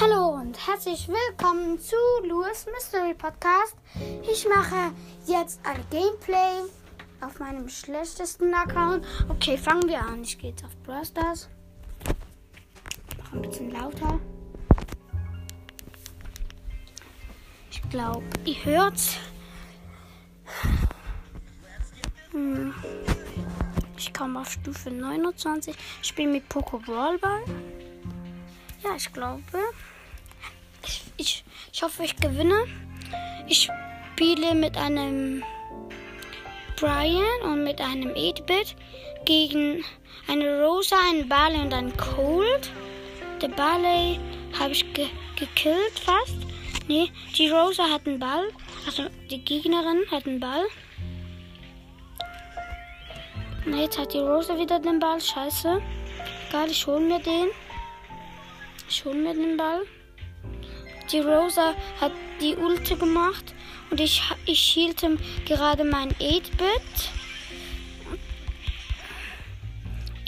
Hallo und herzlich willkommen zu Louis Mystery Podcast. Ich mache jetzt ein Gameplay auf meinem schlechtesten Account. Okay, fangen wir an. Ich gehe jetzt auf Brawl Stars. Mach ein bisschen lauter. Ich glaube, ihr hört's. Hm. Ich komme auf Stufe 29. Ich spiele mit Poco Brawlball. Ja, ich glaube. Ich, ich, ich hoffe, ich gewinne. Ich spiele mit einem Brian und mit einem 8-Bit gegen eine Rosa, einen Barley und einen Cold. Der Barley habe ich ge gekillt fast. Nee, die Rosa hat einen Ball. Also die Gegnerin hat einen Ball. Na, jetzt hat die Rosa wieder den Ball. Scheiße. Egal, ich hole mir den. Ich hole mir den Ball. Die Rosa hat die Ulte gemacht und ich, ich hielte gerade mein 8-Bit.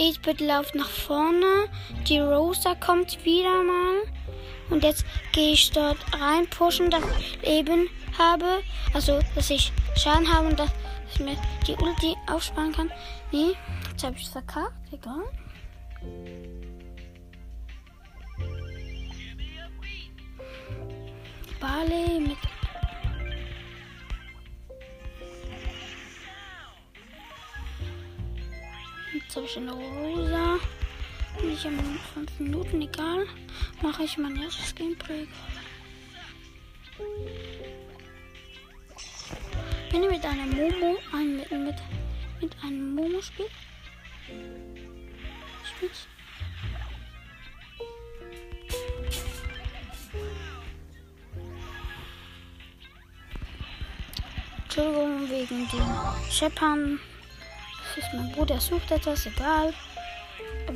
8-Bit läuft nach vorne. Die Rosa kommt wieder mal. Und jetzt gehe ich dort rein pushen, dass ich eben habe. Also, dass ich Schaden habe und dass ich mir die Ulti aufsparen kann. Nee, jetzt habe ich es verkackt. Egal. Barley mit. Jetzt habe ich eine Rosa. Ich habe 5 Minuten, egal. Mache ich mein erstes Gameplay. Wenn ihr mit einer Momo, ein, mit, mit, mit einem Momo spielt, spielt Entschuldigung wegen den Scheppern. Das ist mein Bruder, sucht etwas, egal.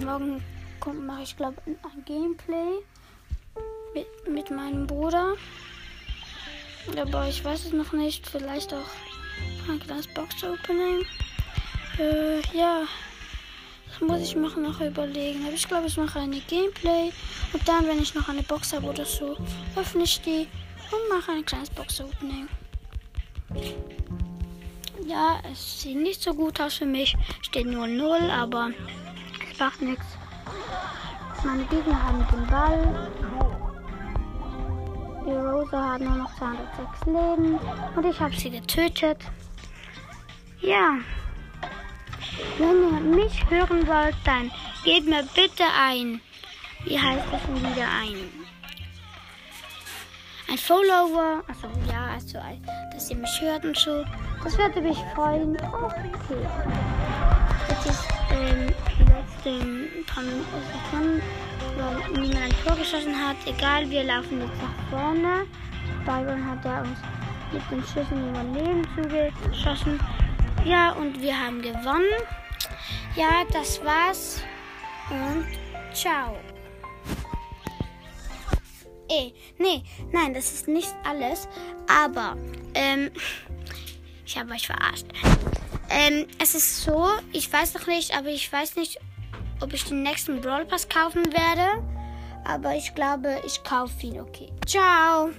Morgen kommt, mache ich glaube ein Gameplay mit, mit meinem Bruder. Aber ich weiß es noch nicht. Vielleicht auch ein kleines Box-Opening. Äh, ja. Das muss ich mir noch überlegen. Aber ich glaube, ich mache eine Gameplay. Und dann, wenn ich noch eine Box habe oder so, öffne ich die und mache ein kleines Box-Opening. Ja, es sieht nicht so gut aus für mich. Steht nur 0, aber es macht nichts. Meine Gegner haben den Ball. Die Rosa hat nur noch 206 Leben. Und ich habe sie getötet. Ja. Wenn ihr mich hören wollt, dann gebt mir bitte ein. Wie heißt das denn wieder ein? Ein Follower. Also ja, also dass ihr mich hört und so. Das würde mich freuen. Okay. Jetzt ist ähm, die letzten paar Sekunden, weil niemand ein Tor geschossen hat. Egal, wir laufen jetzt nach vorne. Byron hat er uns mit den Schüssen über Leben zugeschossen. Ja, und wir haben gewonnen. Ja, das war's. Und ciao. Eh, nee, nein, das ist nicht alles. Aber, ähm, ich habe euch verarscht. Ähm, es ist so, ich weiß noch nicht, aber ich weiß nicht, ob ich den nächsten Brawl Pass kaufen werde. Aber ich glaube, ich kaufe ihn. Okay. Ciao.